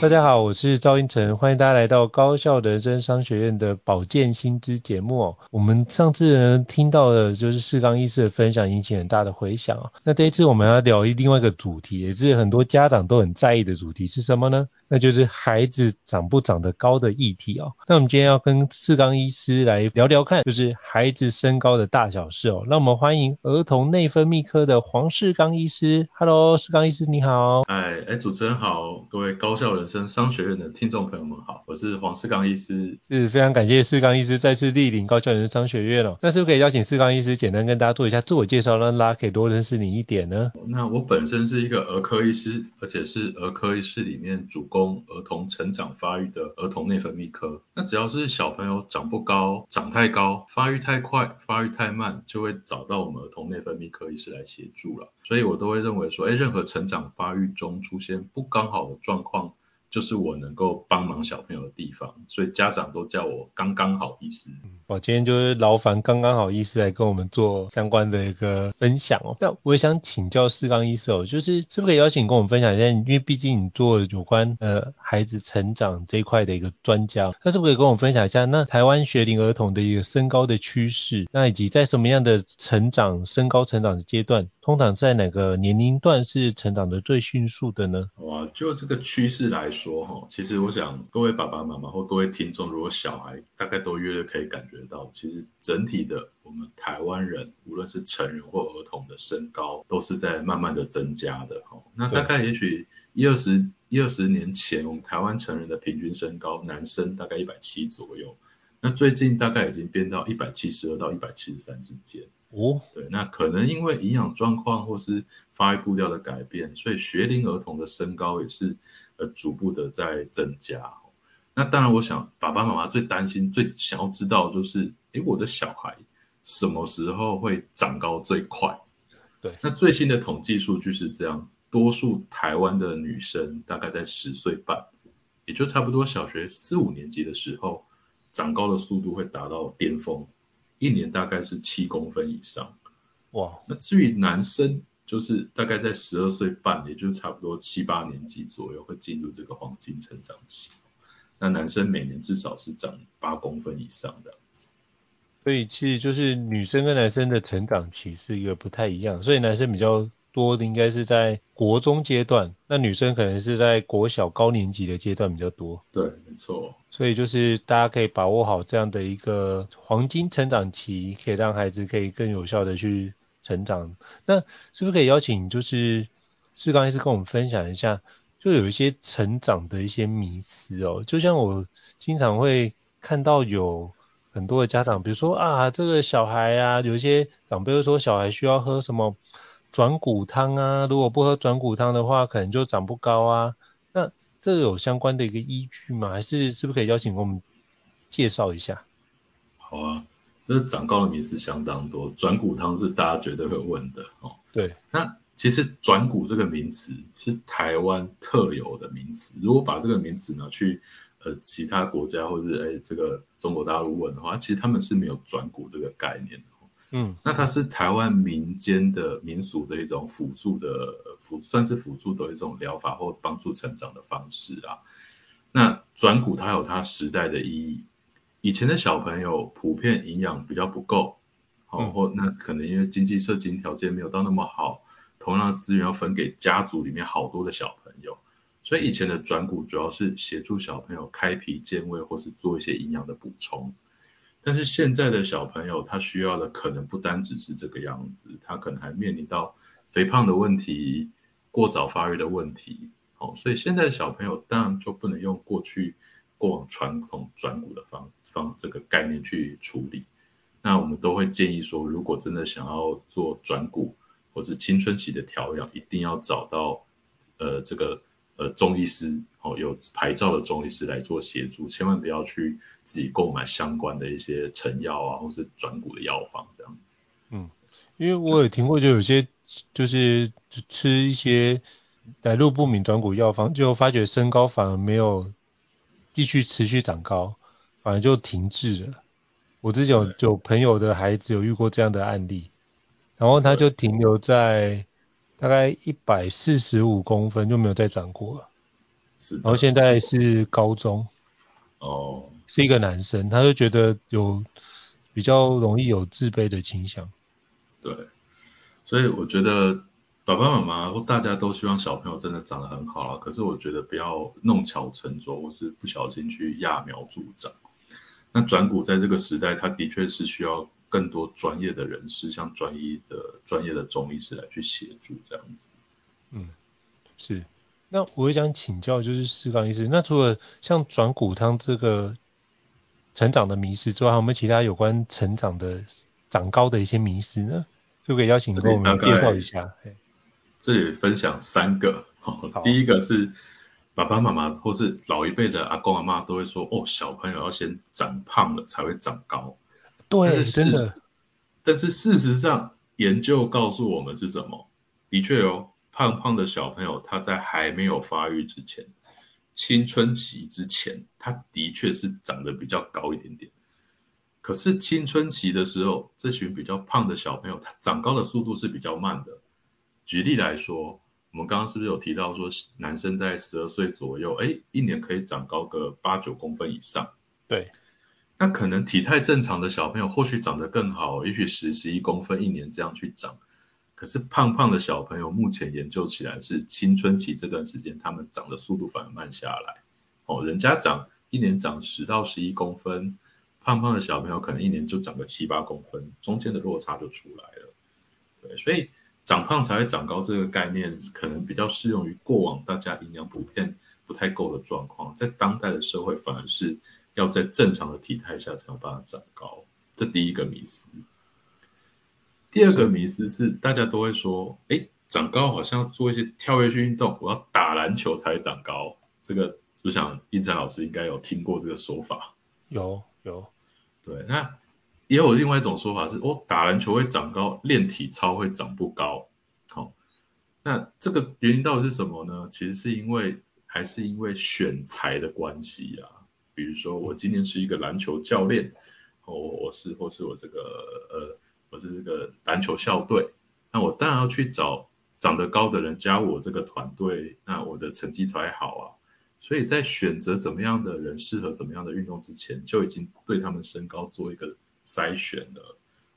大家好，我是赵英成，欢迎大家来到高校人生商学院的保健新知节目哦。我们上次呢听到的就是世刚医师的分享，引起很大的回响哦。那这一次我们要聊另外一个主题，也是很多家长都很在意的主题，是什么呢？那就是孩子长不长得高的议题哦。那我们今天要跟世刚医师来聊聊看，就是孩子身高的大小事哦。那我们欢迎儿童内分泌科的黄世刚医师。Hello，世刚医师你好。哎，哎，主持人好，各位高校人生商学院的听众朋友们好，我是黄世刚医师。是非常感谢世刚医师再次莅临高效人生商学院哦。那是不是可以邀请世刚医师简单跟大家做一下自我介绍，让大家可以多认识你一点呢？那我本身是一个儿科医师，而且是儿科医师里面主攻。儿童成长发育的儿童内分泌科，那只要是小朋友长不高、长太高、发育太快、发育太慢，就会找到我们儿童内分泌科医师来协助了。所以我都会认为说，哎，任何成长发育中出现不刚好的状况。就是我能够帮忙小朋友的地方，所以家长都叫我刚刚好医师。我今天就是劳烦刚刚好医师来跟我们做相关的一个分享哦。那我也想请教四刚医师哦，就是是不是可以邀请跟我们分享一下？因为毕竟你做有关呃孩子成长这一块的一个专家，那是不是可以跟我们分享一下？那台湾学龄儿童的一个身高的趋势，那以及在什么样的成长身高成长的阶段，通常在哪个年龄段是成长的最迅速的呢？哇，就这个趋势来说。说哈，其实我想各位爸爸妈妈或各位听众，如果小孩大概都约略可以感觉到，其实整体的我们台湾人，无论是成人或儿童的身高，都是在慢慢的增加的哈。那大概也许一二十一二十年前，我们台湾成人的平均身高，男生大概一百七左右。那最近大概已经变到一百七十二到一百七十三之间哦，对，那可能因为营养状况或是发育步调的改变，所以学龄儿童的身高也是呃逐步的在增加。那当然，我想爸爸妈妈最担心、最想要知道就是，诶，我的小孩什么时候会长高最快？对，那最新的统计数据是这样，多数台湾的女生大概在十岁半，也就差不多小学四五年级的时候。长高的速度会达到巅峰，一年大概是七公分以上。哇，那至于男生，就是大概在十二岁半，也就是差不多七八年级左右会进入这个黄金成长期。那男生每年至少是长八公分以上这样子。所以其实就是女生跟男生的成长期是一个不太一样，所以男生比较。多的应该是在国中阶段，那女生可能是在国小高年级的阶段比较多。对，没错。所以就是大家可以把握好这样的一个黄金成长期，可以让孩子可以更有效的去成长。那是不是可以邀请就是世刚医师跟我们分享一下，就有一些成长的一些迷思哦，就像我经常会看到有很多的家长，比如说啊，这个小孩啊，有一些长辈会说小孩需要喝什么。转骨汤啊，如果不喝转骨汤的话，可能就长不高啊。那这有相关的一个依据吗？还是是不是可以邀请我们介绍一下？好啊，那长高的迷思相当多，转骨汤是大家绝对会问的哦。对，那其实转骨这个名词是台湾特有的名词，如果把这个名词拿去呃其他国家或者是哎这个中国大陆问的话，其实他们是没有转骨这个概念的。嗯，那它是台湾民间的民俗的一种辅助的辅，算是辅助的一种疗法或帮助成长的方式啊。那转骨它有它时代的意义，以前的小朋友普遍营养比较不够，好、嗯，或那可能因为经济社经条件没有到那么好，同样的资源要分给家族里面好多的小朋友，所以以前的转骨主要是协助小朋友开脾健胃或是做一些营养的补充。但是现在的小朋友，他需要的可能不单只是这个样子，他可能还面临到肥胖的问题、过早发育的问题。哦，所以现在的小朋友当然就不能用过去过往传统转股的方方这个概念去处理。那我们都会建议说，如果真的想要做转骨或是青春期的调养，一定要找到呃这个。呃，中医师哦，有牌照的中医师来做协助，千万不要去自己购买相关的一些成药啊，或是转骨的药方这样子。嗯，因为我有听过，就有些就是吃一些来路不明转骨药方，就发觉身高反而没有继续持续长高，反而就停滞了。我之前有有朋友的孩子有遇过这样的案例，然后他就停留在大概一百四十五公分，就没有再长过了。是，然后现在是高中，哦，是一个男生，他就觉得有比较容易有自卑的倾向。对，所以我觉得爸爸妈妈或大家都希望小朋友真的长得很好啊，可是我觉得不要弄巧成拙，或是不小心去揠苗助长。那转骨在这个时代，它的确是需要更多专业的人士，像专业的专业的中医师来去协助这样子。嗯，是。那我也想请教，就是士刚医师，那除了像转骨汤这个成长的迷思之外，还有没有其他有关成长的长高的一些迷思呢？就可以邀请你跟我们介绍一下。这里分享三个。好，第一个是。爸爸妈妈或是老一辈的阿公阿嬷都会说，哦，小朋友要先长胖了才会长高。对，真的。但是事实上，研究告诉我们是什么？的确哦，胖胖的小朋友他在还没有发育之前，青春期之前，他的确是长得比较高一点点。可是青春期的时候，这群比较胖的小朋友，他长高的速度是比较慢的。举例来说。我们刚刚是不是有提到说，男生在十二岁左右，哎，一年可以长高个八九公分以上？对。那可能体态正常的小朋友，或许长得更好，也许十十一公分一年这样去长。可是胖胖的小朋友，目前研究起来是青春期这段时间，他们长的速度反而慢下来。哦，人家长一年长十到十一公分，胖胖的小朋友可能一年就长个七八公分，中间的落差就出来了。对，所以。长胖才会长高这个概念，可能比较适用于过往大家营养普遍不太够的状况，在当代的社会反而是要在正常的体态下才能把它长高，这第一个迷思。第二个迷思是大家都会说，哎，长高好像要做一些跳跃性运动，我要打篮球才会长高，这个我想胤丞老师应该有听过这个说法。有有，对，那。也有另外一种说法是，哦，打篮球会长高，练体操会长不高。好、哦，那这个原因到底是什么呢？其实是因为还是因为选材的关系啊。比如说我今天是一个篮球教练，哦，我是或是我这个呃，我是这个篮球校队，那我当然要去找长得高的人加入我这个团队，那我的成绩才好啊。所以在选择怎么样的人适合怎么样的运动之前，就已经对他们身高做一个。筛选的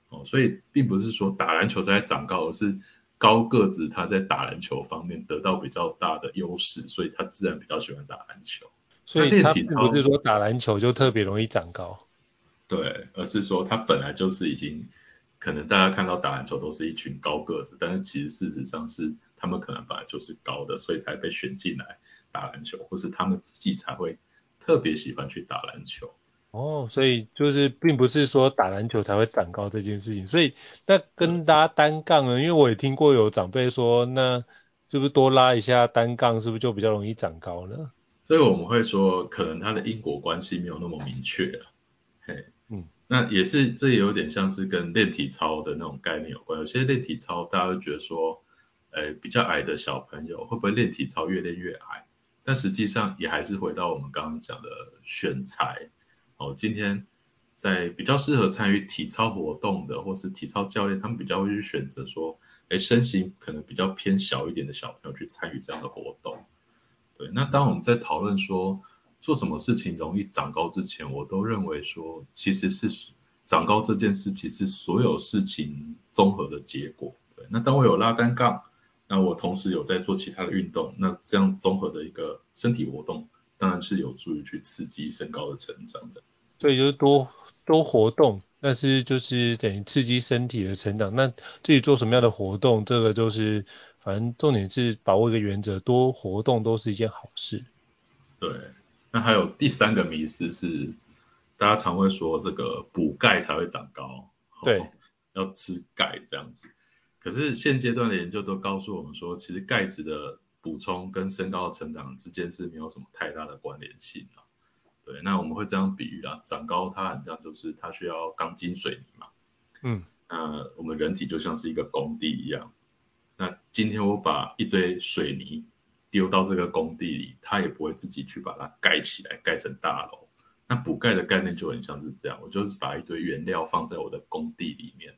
哦，所以并不是说打篮球在长高，而是高个子他在打篮球方面得到比较大的优势，所以他自然比较喜欢打篮球。所以他并不是说打篮球就特别容易长高，对，而是说他本来就是已经可能大家看到打篮球都是一群高个子，但是其实事实上是他们可能本来就是高的，所以才被选进来打篮球，或是他们自己才会特别喜欢去打篮球。哦，所以就是并不是说打篮球才会长高这件事情，所以那跟大家单杠呢，因为我也听过有长辈说，那是不是多拉一下单杠，是不是就比较容易长高呢？所以我们会说，可能它的因果关系没有那么明确了。嘿，嗯，那也是，这也有点像是跟练体操的那种概念有关。有些练体操，大家会觉得说，呃，比较矮的小朋友会不会练体操越练越矮？但实际上也还是回到我们刚刚讲的选材。哦，今天在比较适合参与体操活动的，或是体操教练，他们比较会去选择说，哎，身形可能比较偏小一点的小朋友去参与这样的活动。对，那当我们在讨论说做什么事情容易长高之前，我都认为说，其实是长高这件事情是所有事情综合的结果。对，那当我有拉单杠，那我同时有在做其他的运动，那这样综合的一个身体活动，当然是有助于去刺激身高的成长的。所以就是多多活动，但是就是等于刺激身体的成长。那至于做什么样的活动，这个就是反正重点是把握一个原则，多活动都是一件好事。对，那还有第三个迷思是，大家常会说这个补钙才会长高，对，要吃钙这样子。可是现阶段的研究都告诉我们说，其实钙质的补充跟身高的成长之间是没有什么太大的关联性的。对，那我们会这样比喻啊，长高它很像就是它需要钢筋水泥嘛，嗯，那我们人体就像是一个工地一样，那今天我把一堆水泥丢到这个工地里，它也不会自己去把它盖起来，盖成大楼。那补盖的概念就很像是这样，我就是把一堆原料放在我的工地里面。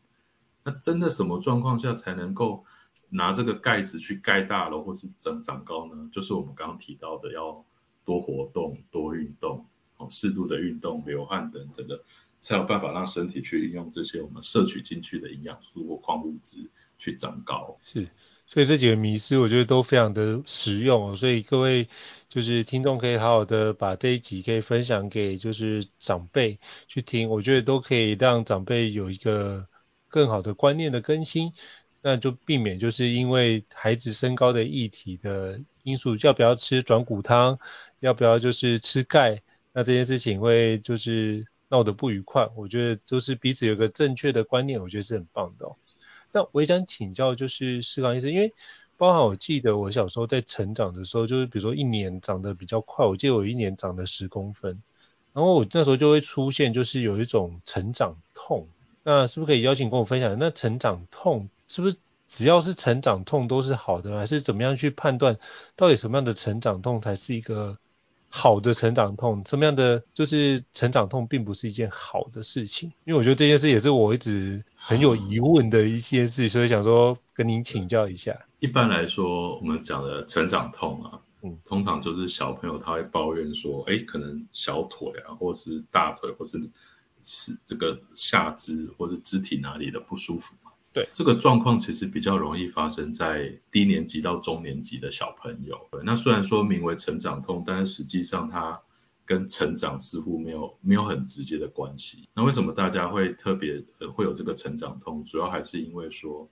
那真的什么状况下才能够拿这个盖子去盖大楼或是增长高呢？就是我们刚刚提到的，要多活动、多运动，哦，适度的运动、流汗等等的，才有办法让身体去运用这些我们摄取进去的营养素或矿物质去长高。是。所以这几个迷思我觉得都非常的实用，所以各位就是听众可以好好的把这一集可以分享给就是长辈去听，我觉得都可以让长辈有一个更好的观念的更新，那就避免就是因为孩子身高的议题的因素，要不要吃转骨汤，要不要就是吃钙，那这件事情会就是闹得不愉快，我觉得都是彼此有个正确的观念，我觉得是很棒的。那我也想请教，就是士刚医师，因为包含我记得我小时候在成长的时候，就是比如说一年长得比较快，我记得我一年长了十公分，然后我那时候就会出现就是有一种成长痛，那是不是可以邀请跟我分享？那成长痛是不是只要是成长痛都是好的，还是怎么样去判断到底什么样的成长痛才是一个好的成长痛？什么样的就是成长痛并不是一件好的事情？因为我觉得这件事也是我一直。很有疑问的一些事，所以想说跟您请教一下。一般来说，我们讲的成长痛啊，嗯，通常就是小朋友他会抱怨说，哎，可能小腿啊，或是大腿，或是是这个下肢，或者肢体哪里的不舒服嘛。对，这个状况其实比较容易发生在低年级到中年级的小朋友。那虽然说名为成长痛，但是实际上它跟成长似乎没有没有很直接的关系。那为什么大家会特别呃会有这个成长痛？主要还是因为说，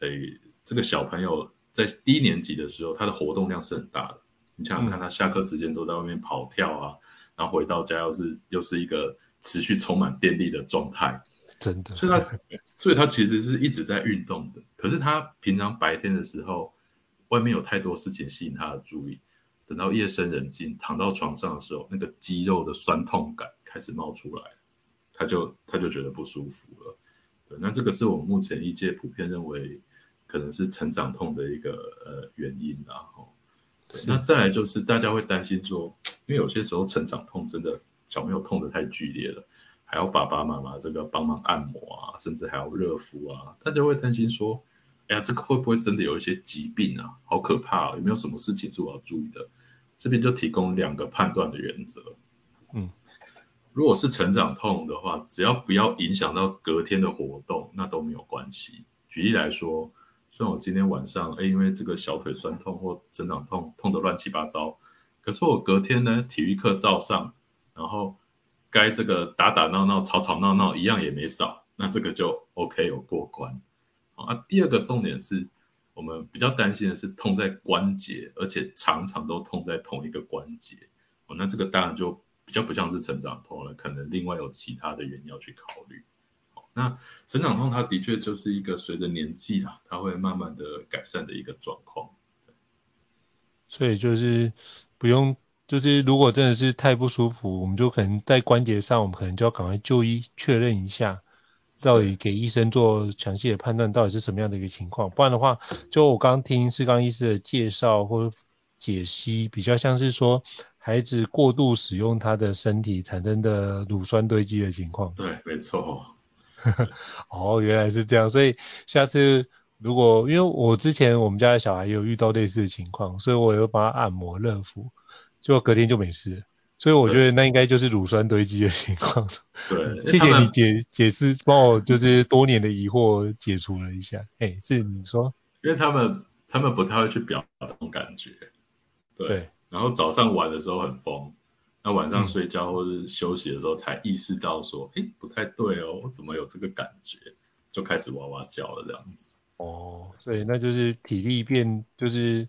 诶，这个小朋友在低年级的时候，他的活动量是很大的。你想想看，他下课时间都在外面跑跳啊，然后回到家又是又是一个持续充满电力的状态，真的。所以他所以他其实是一直在运动的。可是他平常白天的时候，外面有太多事情吸引他的注意。等到夜深人静，躺到床上的时候，那个肌肉的酸痛感开始冒出来，他就他就觉得不舒服了。对，那这个是我们目前医界普遍认为可能是成长痛的一个呃原因啊。后，对，那再来就是大家会担心说，因为有些时候成长痛真的小朋友痛得太剧烈了，还要爸爸妈妈这个帮忙按摩啊，甚至还要热敷啊，大家会担心说。哎呀，这个会不会真的有一些疾病啊？好可怕啊！有没有什么事情是我要注意的？这边就提供两个判断的原则。嗯，如果是成长痛的话，只要不要影响到隔天的活动，那都没有关系。举例来说，虽然我今天晚上，哎，因为这个小腿酸痛或成长痛，痛得乱七八糟，可是我隔天呢，体育课照上，然后该这个打打闹闹、吵吵闹闹一样也没少，那这个就 OK 有过关。好啊，第二个重点是我们比较担心的是痛在关节，而且常常都痛在同一个关节。哦，那这个当然就比较不像是成长痛了，可能另外有其他的原因要去考虑。那成长痛它的确就是一个随着年纪啦，它会慢慢的改善的一个状况。所以就是不用，就是如果真的是太不舒服，我们就可能在关节上，我们可能就要赶快就医确认一下。到底给医生做详细的判断，到底是什么样的一个情况？不然的话，就我刚刚听士刚医师的介绍或解析，比较像是说孩子过度使用他的身体产生的乳酸堆积的情况。对，没错。哦，原来是这样。所以下次如果因为我之前我们家的小孩也有遇到类似的情况，所以我有帮他按摩热敷，结果隔天就没事。所以我觉得那应该就是乳酸堆积的情况。对，谢谢你解解释，帮我就是多年的疑惑解除了一下。哎，是你说？因为他们他们不太会去表达这种感觉。对。对然后早上玩的时候很疯，那晚上睡觉或者休息的时候才意识到说，哎、嗯，不太对哦，我怎么有这个感觉？就开始哇哇叫了这样子。哦，所以那就是体力变就是。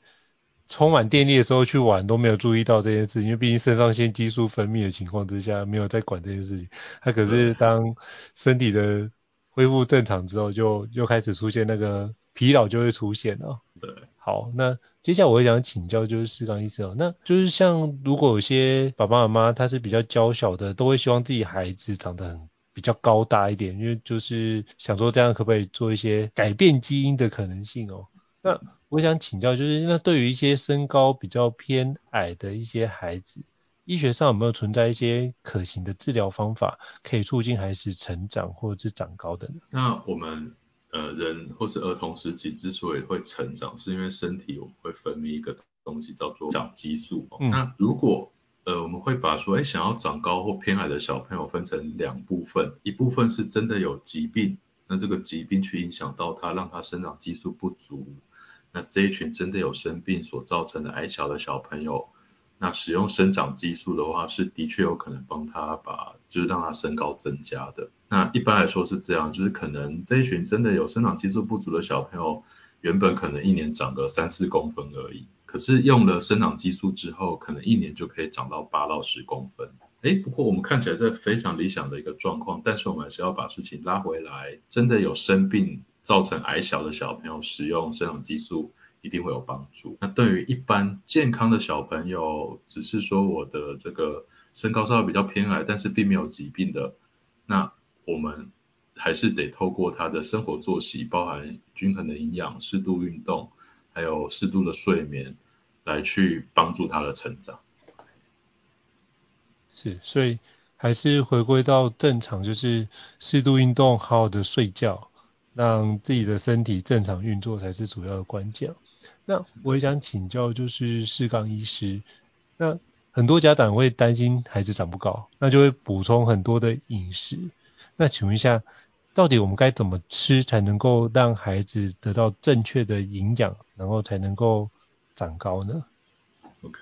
充满电力的时候去玩都没有注意到这件事，因为毕竟肾上腺激素分泌的情况之下，没有在管这件事情。他可是当身体的恢复正常之后，就又开始出现那个疲劳就会出现了。对，好，那接下来我会想请教就是士刚医生哦，那就是像如果有些爸爸妈妈他是比较娇小的，都会希望自己孩子长得很比较高大一点，因为就是想说这样可不可以做一些改变基因的可能性哦。那我想请教，就是那对于一些身高比较偏矮的一些孩子，医学上有没有存在一些可行的治疗方法，可以促进孩子成长或者是长高的呢？那我们呃人或是儿童时期之所以会成长，是因为身体会分泌一个东西叫做长激素。嗯、那如果呃我们会把说，哎，想要长高或偏矮的小朋友分成两部分，一部分是真的有疾病，那这个疾病去影响到他，让他生长激素不足。那这一群真的有生病所造成的矮小的小朋友，那使用生长激素的话，是的确有可能帮他把，就是让他身高增加的。那一般来说是这样，就是可能这一群真的有生长激素不足的小朋友，原本可能一年长个三四公分而已，可是用了生长激素之后，可能一年就可以长到八到十公分。哎，不过我们看起来这非常理想的一个状况，但是我们还是要把事情拉回来，真的有生病。造成矮小的小朋友使用生长激素一定会有帮助。那对于一般健康的小朋友，只是说我的这个身高稍微比较偏矮，但是并没有疾病的，那我们还是得透过他的生活作息，包含均衡的营养、适度运动，还有适度的睡眠，来去帮助他的成长。是，所以还是回归到正常，就是适度运动，好好的睡觉。让自己的身体正常运作才是主要的关键。那我也想请教，就是士刚医师，那很多家长会担心孩子长不高，那就会补充很多的饮食。那请问一下，到底我们该怎么吃才能够让孩子得到正确的营养，然后才能够长高呢？OK，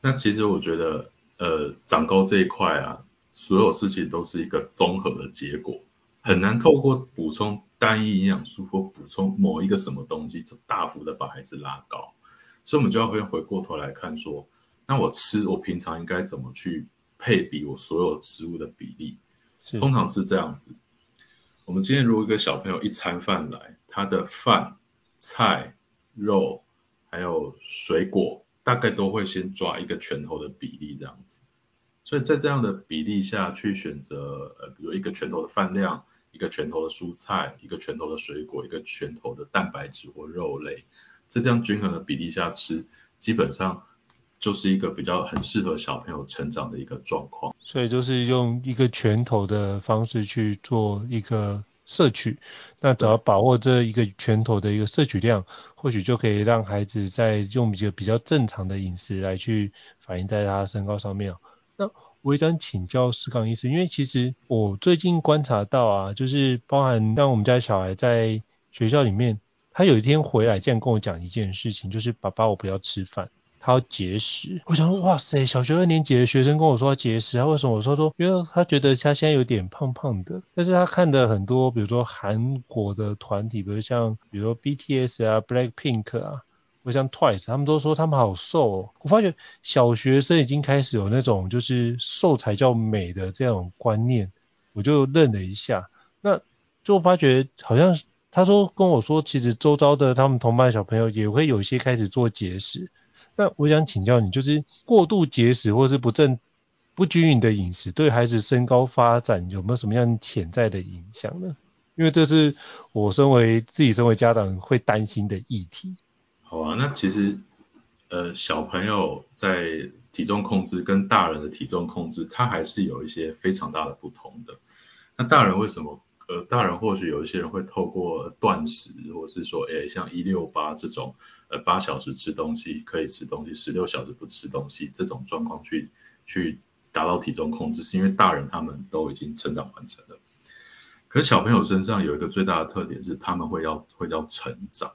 那其实我觉得，呃，长高这一块啊，所有事情都是一个综合的结果。很难透过补充单一营养素或补充某一个什么东西，就大幅的把孩子拉高，所以我们就要回回过头来看说，那我吃我平常应该怎么去配比我所有食物的比例？通常是这样子，我们今天如果一个小朋友一餐饭来，他的饭、菜、肉还有水果，大概都会先抓一个拳头的比例这样子，所以在这样的比例下去选择，呃，比如一个拳头的饭量。一个拳头的蔬菜，一个拳头的水果，一个拳头的蛋白质或肉类，在这样均衡的比例下吃，基本上就是一个比较很适合小朋友成长的一个状况。所以就是用一个拳头的方式去做一个摄取，那只要把握这一个拳头的一个摄取量，或许就可以让孩子在用一个比较正常的饮食来去反映在他身高上面。那我也想请教士刚医师，因为其实我最近观察到啊，就是包含像我们家小孩在学校里面，他有一天回来竟然跟我讲一件事情，就是爸爸我不要吃饭，他要节食。我想说哇塞，小学二年级的学生跟我说要节食，他为什么？我说说，因为他觉得他现在有点胖胖的，但是他看的很多，比如说韩国的团体，比如像比如说 BTS 啊、Blackpink 啊。我像 Twice，他们都说他们好瘦哦。我发觉小学生已经开始有那种就是瘦才叫美的这种观念，我就愣了一下。那就发觉好像他说跟我说，其实周遭的他们同班小朋友也会有一些开始做节食。那我想请教你，就是过度节食或是不正不均匀的饮食，对孩子身高发展有没有什么样潜在的影响呢？因为这是我身为自己身为家长会担心的议题。好啊，那其实，呃，小朋友在体重控制跟大人的体重控制，它还是有一些非常大的不同的。那大人为什么？呃，大人或许有一些人会透过断食，或是说，诶，像一六八这种，呃，八小时吃东西可以吃东西，十六小时不吃东西这种状况去去达到体重控制，是因为大人他们都已经成长完成了。可是小朋友身上有一个最大的特点是，他们会要会要成长。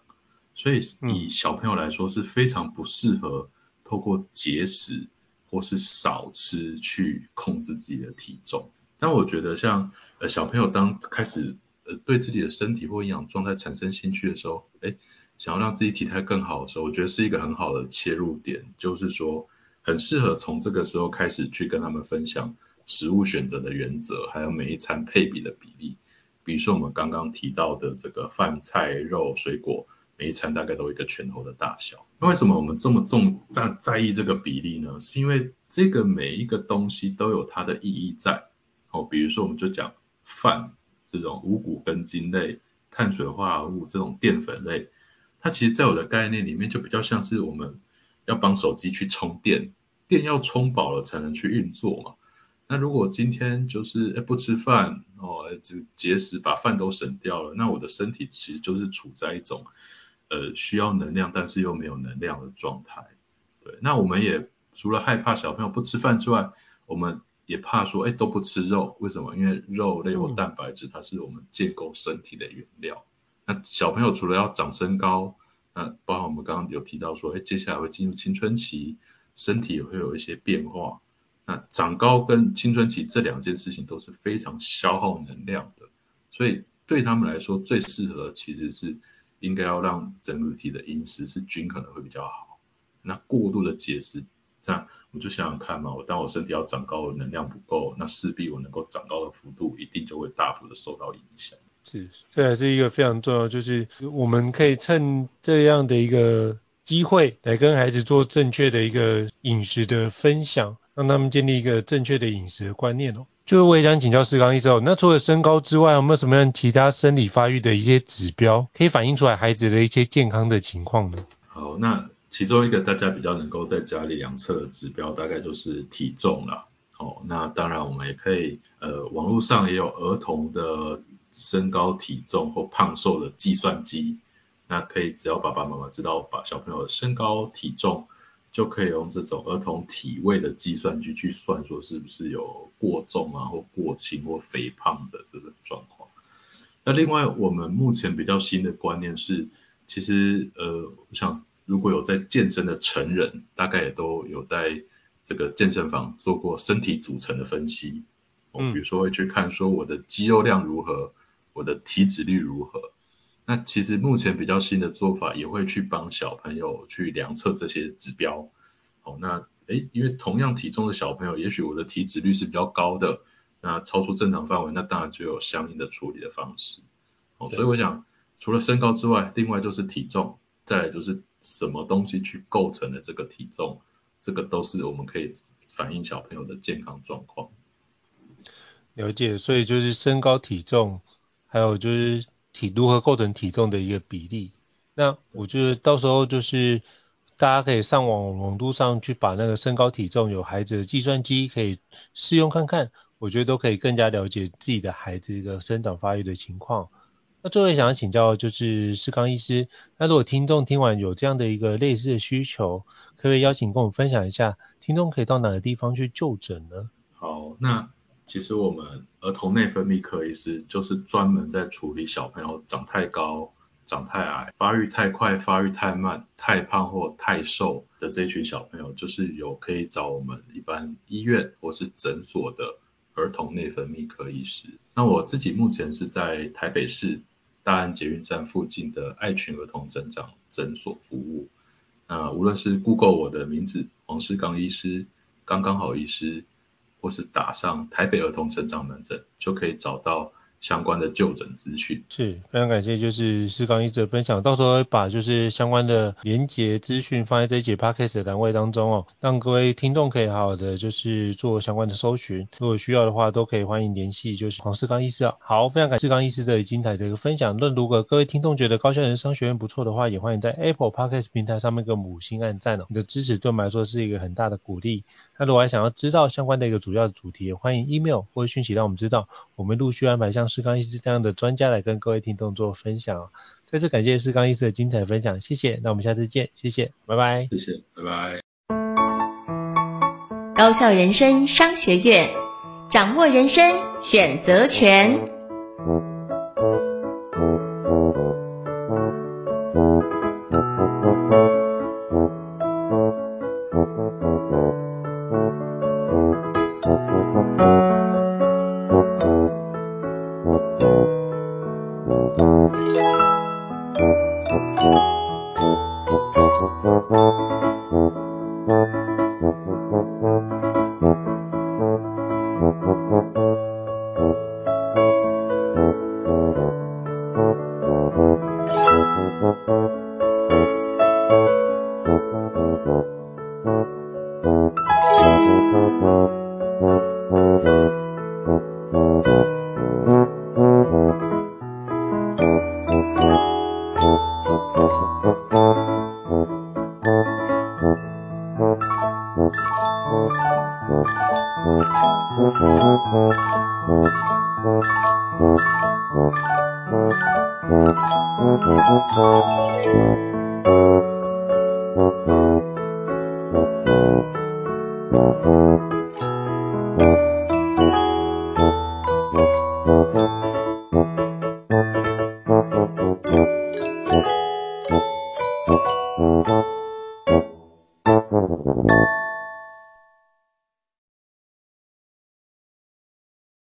所以以小朋友来说是非常不适合透过节食或是少吃去控制自己的体重。但我觉得像呃小朋友当开始呃对自己的身体或营养状态产生兴趣的时候，诶，想要让自己体态更好的时候，我觉得是一个很好的切入点，就是说很适合从这个时候开始去跟他们分享食物选择的原则，还有每一餐配比的比例。比如说我们刚刚提到的这个饭菜肉水果。每一餐大概都一个拳头的大小。那为什么我们这么重在在意这个比例呢？是因为这个每一个东西都有它的意义在。哦，比如说我们就讲饭这种五谷根茎类、碳水化合物这种淀粉类，它其实在我的概念里面就比较像是我们要帮手机去充电，电要充饱了才能去运作嘛。那如果今天就是诶不吃饭哦，就节食把饭都省掉了，那我的身体其实就是处在一种呃需要能量但是又没有能量的状态。对，那我们也除了害怕小朋友不吃饭之外，我们也怕说哎都不吃肉，为什么？因为肉类或蛋白质它是我们建构身体的原料。嗯、那小朋友除了要长身高，那包括我们刚刚有提到说，哎接下来会进入青春期，身体也会有一些变化。那长高跟青春期这两件事情都是非常消耗能量的，所以对他们来说最适合其实是应该要让整体的饮食是均衡的会比较好。那过度的节食，这样我就想想看嘛，我当我身体要长高，能量不够，那势必我能够长高的幅度一定就会大幅的受到影响。是，这还是一个非常重要，就是我们可以趁这样的一个机会来跟孩子做正确的一个饮食的分享。让他们建立一个正确的饮食的观念哦。就是我也想请教士刚医生，那除了身高之外，有没有什么样其他生理发育的一些指标，可以反映出来孩子的一些健康的情况呢？好，那其中一个大家比较能够在家里量测的指标，大概就是体重了。哦，那当然我们也可以，呃，网络上也有儿童的身高体重或胖瘦的计算机，那可以只要爸爸妈妈知道把小朋友的身高体重。就可以用这种儿童体位的计算机去算，说是不是有过重啊，或过轻或肥胖的这种状况。那另外，我们目前比较新的观念是，其实呃，我想如果有在健身的成人，大概也都有在这个健身房做过身体组成的分析。嗯，比如说会去看说我的肌肉量如何，我的体脂率如何。那其实目前比较新的做法，也会去帮小朋友去量测这些指标。哦，那诶，因为同样体重的小朋友，也许我的体脂率是比较高的，那超出正常范围，那当然就有相应的处理的方式。哦，所以我想，除了身高之外，另外就是体重，再来就是什么东西去构成的这个体重，这个都是我们可以反映小朋友的健康状况。了解，所以就是身高、体重，还有就是。体如何构成体重的一个比例？那我觉得到时候就是大家可以上网网路上去把那个身高体重有孩子的计算机可以试用看看，我觉得都可以更加了解自己的孩子一个生长发育的情况。那最后想要请教就是士刚医师，那如果听众听完有这样的一个类似的需求，可不可以邀请跟我们分享一下，听众可以到哪个地方去就诊呢？好，那。其实我们儿童内分泌科医师就是专门在处理小朋友长太高、长太矮、发育太快、发育太慢、太胖或太瘦的这群小朋友，就是有可以找我们一般医院或是诊所的儿童内分泌科医师。那我自己目前是在台北市大安捷运站附近的爱群儿童成长诊所服务。那无论是 Google 我的名字黄士刚医师，刚刚好医师。或是打上台北儿童成长门诊，就可以找到相关的就诊资讯。是，非常感谢，就是四刚医师的分享，到时候会把就是相关的连结资讯放在这一节 podcast 的栏位当中哦，让各位听众可以好好的就是做相关的搜寻，如果需要的话都可以欢迎联系就是黄四刚医师啊。好，非常感谢四刚医师的精彩的一个分享。那如果各位听众觉得高效人商学院不错的话，也欢迎在 Apple Podcast 平台上面给我们五星按赞哦，你的支持对我们来说是一个很大的鼓励。那如果还想要知道相关的一个主要的主题，也欢迎 email 或者讯息让我们知道，我们陆续安排像世刚医师这样的专家来跟各位听众做分享。再次感谢世刚医师的精彩分享，谢谢。那我们下次见，谢谢，拜拜。谢谢，拜拜。高校人生商学院，掌握人生选择权。